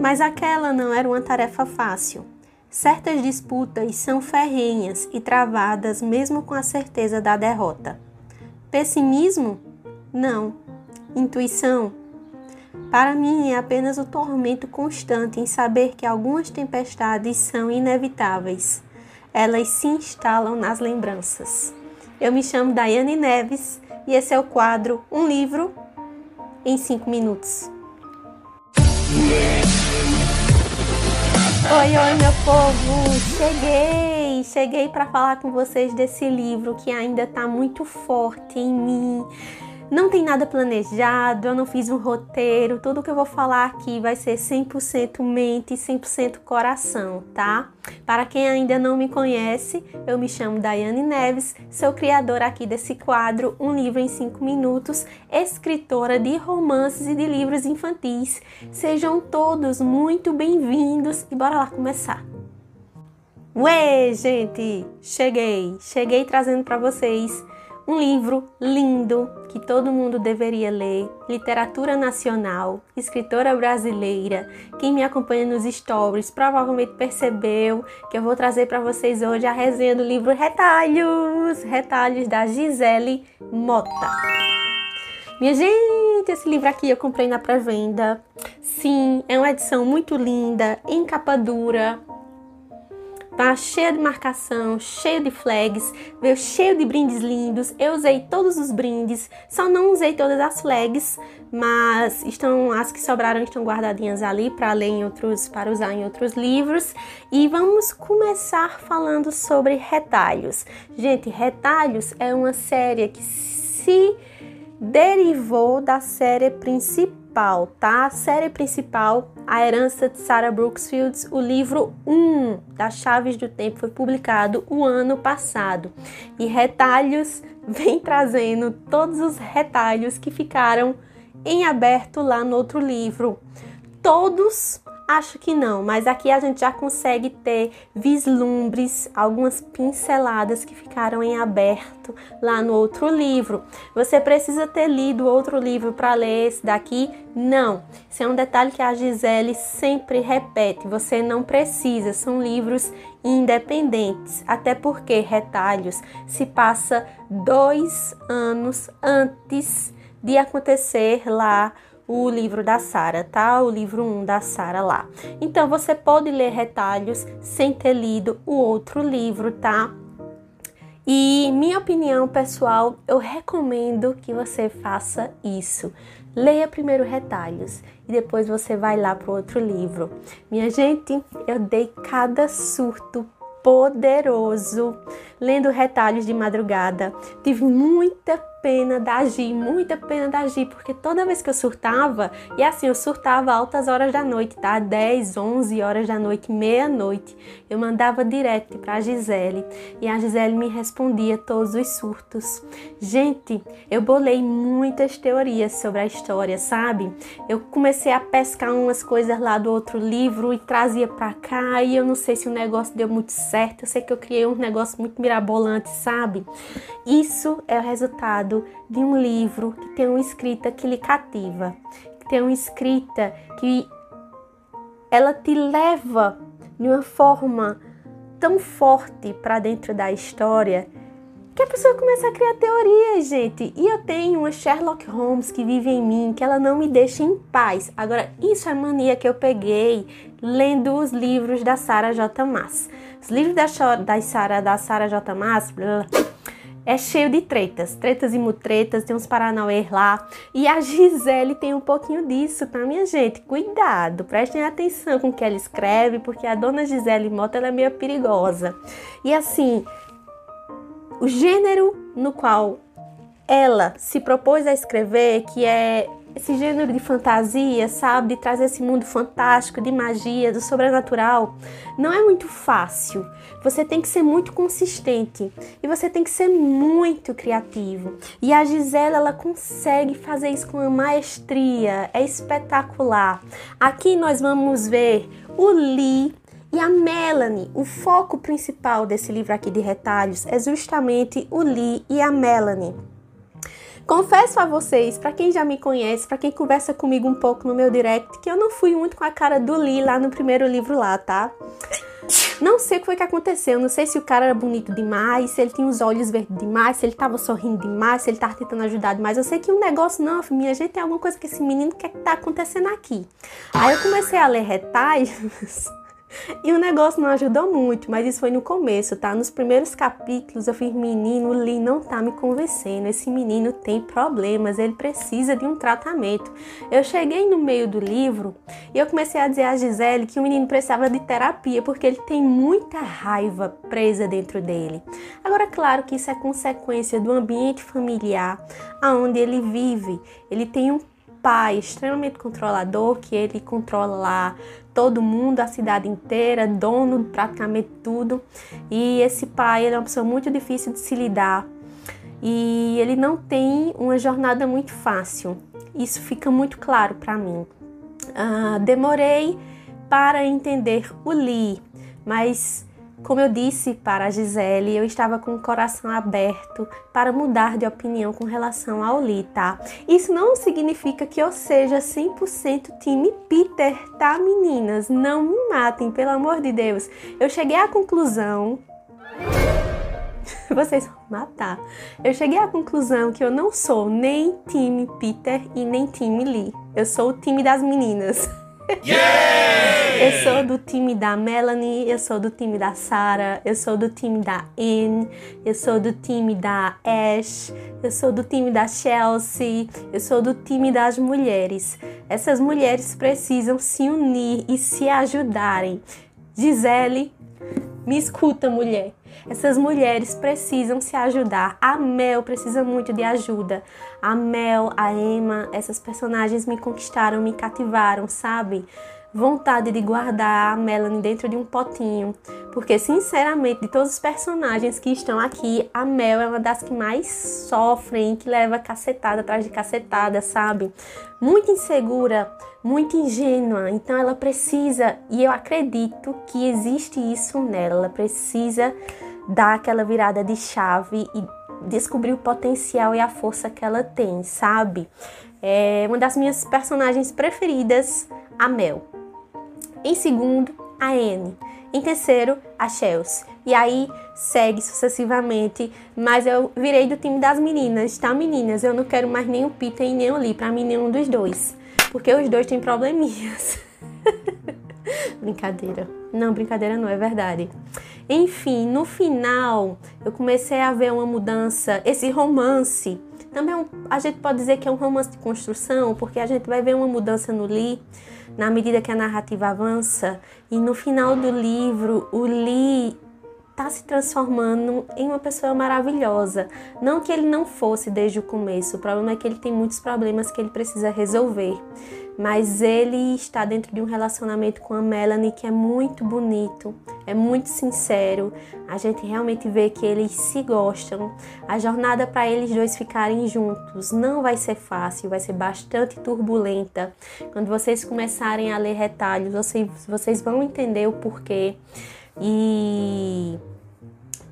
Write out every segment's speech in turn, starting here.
Mas aquela não era uma tarefa fácil. Certas disputas são ferrenhas e travadas mesmo com a certeza da derrota. Pessimismo? Não. Intuição? Para mim é apenas o tormento constante em saber que algumas tempestades são inevitáveis. Elas se instalam nas lembranças. Eu me chamo Daiane Neves e esse é o quadro Um Livro em 5 Minutos. Oi, oi, meu povo! Cheguei! Cheguei para falar com vocês desse livro que ainda está muito forte em mim não tem nada planejado, eu não fiz um roteiro, tudo que eu vou falar aqui vai ser 100% mente e 100% coração, tá? Para quem ainda não me conhece, eu me chamo Daiane Neves, sou criadora aqui desse quadro Um Livro em 5 Minutos, escritora de romances e de livros infantis. Sejam todos muito bem-vindos e bora lá começar! Ué, gente! Cheguei! Cheguei trazendo para vocês um livro lindo que todo mundo deveria ler, literatura nacional, escritora brasileira. Quem me acompanha nos stories provavelmente percebeu que eu vou trazer para vocês hoje a resenha do livro Retalhos, Retalhos da Gisele Mota. Minha gente, esse livro aqui eu comprei na pré-venda. Sim, é uma edição muito linda, em capa dura, tá cheia de marcação, cheio de flags, veio cheio de brindes lindos. Eu usei todos os brindes, só não usei todas as flags, mas estão as que sobraram estão guardadinhas ali para ler em outros, para usar em outros livros. E vamos começar falando sobre retalhos. Gente, retalhos é uma série que se derivou da série principal, tá? A série principal a Herança de Sarah Brooks Fields, o livro 1 das Chaves do Tempo, foi publicado o ano passado. E Retalhos vem trazendo todos os retalhos que ficaram em aberto lá no outro livro. Todos Acho que não, mas aqui a gente já consegue ter vislumbres, algumas pinceladas que ficaram em aberto lá no outro livro. Você precisa ter lido outro livro para ler esse daqui? Não. Isso é um detalhe que a Gisele sempre repete. Você não precisa, são livros independentes, até porque Retalhos se passa dois anos antes de acontecer lá o livro da Sara, tá? O livro 1 da Sara lá. Então você pode ler retalhos sem ter lido o outro livro, tá? E minha opinião pessoal, eu recomendo que você faça isso. Leia primeiro retalhos e depois você vai lá para outro livro. Minha gente, eu dei cada surto poderoso lendo retalhos de madrugada. Tive muita pena da Gi, muita pena da Gi, porque toda vez que eu surtava, e assim, eu surtava altas horas da noite, tá? 10, 11 horas da noite, meia-noite, eu mandava direct pra Gisele e a Gisele me respondia todos os surtos. Gente, eu bolei muitas teorias sobre a história, sabe? Eu comecei a pescar umas coisas lá do outro livro e trazia pra cá, e eu não sei se o negócio deu muito certo, eu sei que eu criei um negócio muito mirabolante, sabe? Isso é o resultado de um livro que tem uma escrita que lhe cativa, que tem uma escrita que ela te leva de uma forma tão forte para dentro da história que a pessoa começa a criar teorias, gente. E eu tenho uma Sherlock Holmes que vive em mim, que ela não me deixa em paz. Agora, isso é mania que eu peguei lendo os livros da Sarah J. Maas. Os livros da, da Sarah, da Sarah J. Maas, blá, é cheio de tretas, tretas e mutretas, tem uns paranauê lá. E a Gisele tem um pouquinho disso, tá, minha gente? Cuidado, prestem atenção com o que ela escreve, porque a dona Gisele Mota ela é meio perigosa. E assim, o gênero no qual ela se propôs a escrever, que é esse gênero de fantasia, sabe, de trazer esse mundo fantástico, de magia, do sobrenatural, não é muito fácil. Você tem que ser muito consistente e você tem que ser muito criativo. E a Gisela, ela consegue fazer isso com uma maestria, é espetacular. Aqui nós vamos ver o Lee e a Melanie, o foco principal desse livro aqui de retalhos é justamente o Lee e a Melanie. Confesso a vocês, para quem já me conhece, para quem conversa comigo um pouco no meu direct, que eu não fui muito com a cara do Lee lá no primeiro livro lá, tá? Não sei o que foi que aconteceu, não sei se o cara era bonito demais, se ele tinha os olhos verdes demais, se ele tava sorrindo demais, se ele tava tentando ajudar demais. Eu sei que um negócio, não, minha gente, tem alguma coisa que esse menino quer que tá acontecendo aqui. Aí eu comecei a ler retalhos E o negócio não ajudou muito, mas isso foi no começo, tá? Nos primeiros capítulos eu fiz, menino, o Lee não tá me convencendo. Esse menino tem problemas, ele precisa de um tratamento. Eu cheguei no meio do livro e eu comecei a dizer a Gisele que o menino precisava de terapia, porque ele tem muita raiva presa dentro dele. Agora, claro que isso é consequência do ambiente familiar aonde ele vive. Ele tem um pai extremamente controlador, que ele controla lá todo mundo, a cidade inteira, dono de praticamente tudo. E esse pai ele é uma pessoa muito difícil de se lidar e ele não tem uma jornada muito fácil. Isso fica muito claro para mim. Uh, demorei para entender o Lee, mas como eu disse para a Gisele, eu estava com o coração aberto para mudar de opinião com relação ao Lee, tá? Isso não significa que eu seja 100% time Peter, tá, meninas? Não me matem, pelo amor de Deus. Eu cheguei à conclusão vocês vão matar. Eu cheguei à conclusão que eu não sou nem time Peter e nem time Lee. Eu sou o time das meninas. Yeah! Eu sou do time da Melanie, eu sou do time da Sarah, eu sou do time da Anne, eu sou do time da Ash, eu sou do time da Chelsea, eu sou do time das mulheres. Essas mulheres precisam se unir e se ajudarem. Gisele, me escuta, mulher. Essas mulheres precisam se ajudar. A Mel precisa muito de ajuda. A Mel, a Emma, essas personagens me conquistaram, me cativaram, sabe? Vontade de guardar a Melanie dentro de um potinho. Porque, sinceramente, de todos os personagens que estão aqui, a Mel é uma das que mais sofrem, que leva cacetada atrás de cacetada, sabe? Muito insegura, muito ingênua. Então, ela precisa, e eu acredito que existe isso nela, ela precisa dar aquela virada de chave e descobrir o potencial e a força que ela tem, sabe? É uma das minhas personagens preferidas, a Mel. Em segundo, a Anne. Em terceiro, a Chelsea. E aí segue sucessivamente, mas eu virei do time das meninas, tá, meninas? Eu não quero mais nem o Peter e nem o Lee, pra mim nenhum dos dois. Porque os dois têm probleminhas. brincadeira. Não, brincadeira não, é verdade. Enfim, no final eu comecei a ver uma mudança, esse romance. Também é a gente pode dizer que é um romance de construção, porque a gente vai ver uma mudança no Lee na medida que a narrativa avança e no final do livro o Lee está se transformando em uma pessoa maravilhosa. Não que ele não fosse desde o começo, o problema é que ele tem muitos problemas que ele precisa resolver mas ele está dentro de um relacionamento com a Melanie que é muito bonito, é muito sincero. A gente realmente vê que eles se gostam. A jornada para eles dois ficarem juntos não vai ser fácil, vai ser bastante turbulenta. Quando vocês começarem a ler retalhos, vocês, vocês vão entender o porquê. E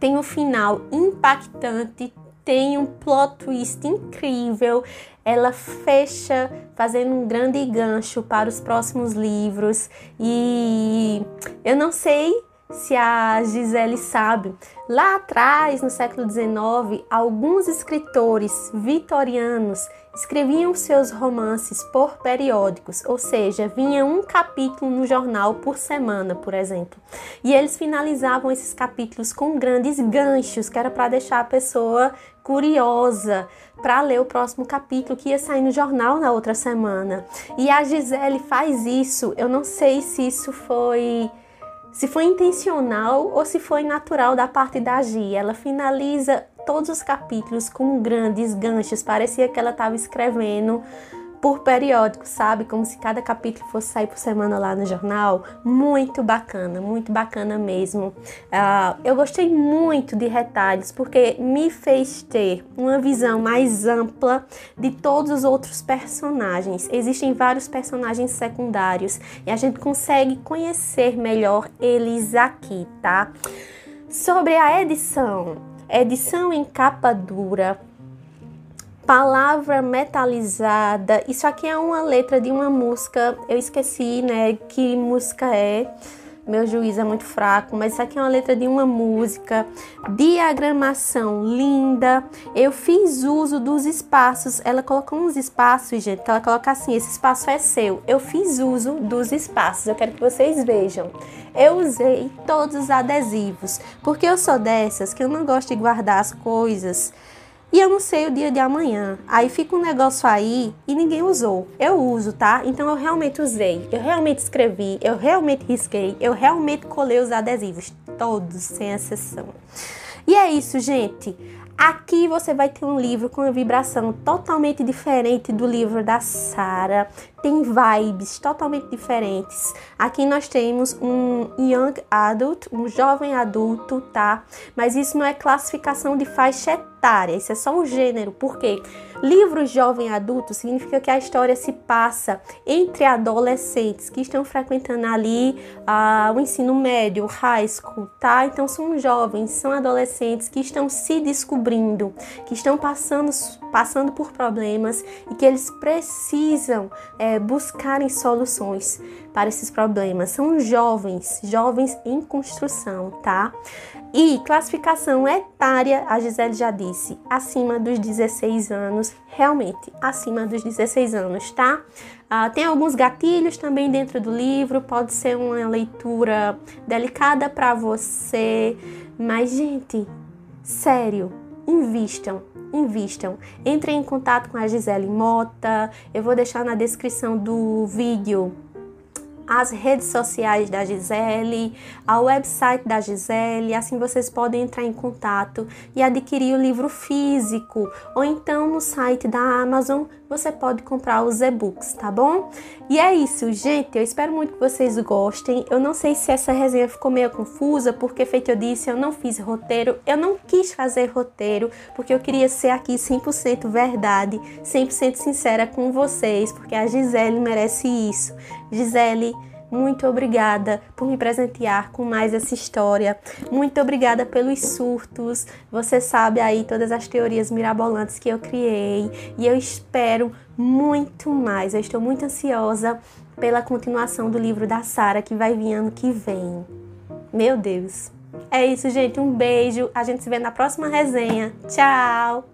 tem um final impactante, tem um plot twist incrível. Ela fecha fazendo um grande gancho para os próximos livros. E eu não sei se a Gisele sabe, lá atrás, no século XIX, alguns escritores vitorianos escreviam seus romances por periódicos, ou seja, vinha um capítulo no jornal por semana, por exemplo. E eles finalizavam esses capítulos com grandes ganchos, que era para deixar a pessoa curiosa para ler o próximo capítulo que ia sair no jornal na outra semana. E a Gisele faz isso. Eu não sei se isso foi se foi intencional ou se foi natural da parte da Gia. Ela finaliza todos os capítulos com grandes ganchos, parecia que ela estava escrevendo por periódico, sabe? Como se cada capítulo fosse sair por semana lá no jornal. Muito bacana, muito bacana mesmo. Uh, eu gostei muito de retalhos porque me fez ter uma visão mais ampla de todos os outros personagens. Existem vários personagens secundários e a gente consegue conhecer melhor eles aqui, tá? Sobre a edição, edição em capa dura palavra metalizada. Isso aqui é uma letra de uma música, eu esqueci, né, que música é. Meu juiz é muito fraco, mas isso aqui é uma letra de uma música. Diagramação linda. Eu fiz uso dos espaços. Ela colocou uns espaços, gente, ela coloca assim: esse espaço é seu. Eu fiz uso dos espaços. Eu quero que vocês vejam. Eu usei todos os adesivos, porque eu sou dessas que eu não gosto de guardar as coisas e eu não sei o dia de amanhã. Aí fica um negócio aí e ninguém usou. Eu uso, tá? Então eu realmente usei, eu realmente escrevi, eu realmente risquei, eu realmente colei os adesivos, todos, sem exceção. E é isso, gente. Aqui você vai ter um livro com uma vibração totalmente diferente do livro da Sara. Tem vibes totalmente diferentes. Aqui nós temos um young adult, um jovem adulto, tá? Mas isso não é classificação de faixa etária, isso é só o gênero. Por quê? Livro jovem adulto significa que a história se passa entre adolescentes que estão frequentando ali uh, o ensino médio, o high school, tá? Então são jovens, são adolescentes que estão se descobrindo, que estão passando, passando por problemas e que eles precisam é, buscarem soluções para esses problemas. São jovens, jovens em construção, tá? E classificação etária, a Gisele já disse, acima dos 16 anos, realmente acima dos 16 anos, tá? Ah, tem alguns gatilhos também dentro do livro, pode ser uma leitura delicada para você, mas, gente, sério, invistam, invistam. Entrem em contato com a Gisele Mota, eu vou deixar na descrição do vídeo as redes sociais da Gisele, ao website da Gisele, assim vocês podem entrar em contato e adquirir o livro físico, ou então no site da Amazon você pode comprar os e-books, tá bom? E é isso, gente. Eu espero muito que vocês gostem. Eu não sei se essa resenha ficou meio confusa, porque, feito eu disse, eu não fiz roteiro. Eu não quis fazer roteiro, porque eu queria ser aqui 100% verdade, 100% sincera com vocês, porque a Gisele merece isso. Gisele muito obrigada por me presentear com mais essa história. Muito obrigada pelos surtos. Você sabe aí todas as teorias mirabolantes que eu criei e eu espero muito mais. Eu estou muito ansiosa pela continuação do livro da Sara que vai vir ano que vem. Meu Deus. É isso, gente. Um beijo. A gente se vê na próxima resenha. Tchau.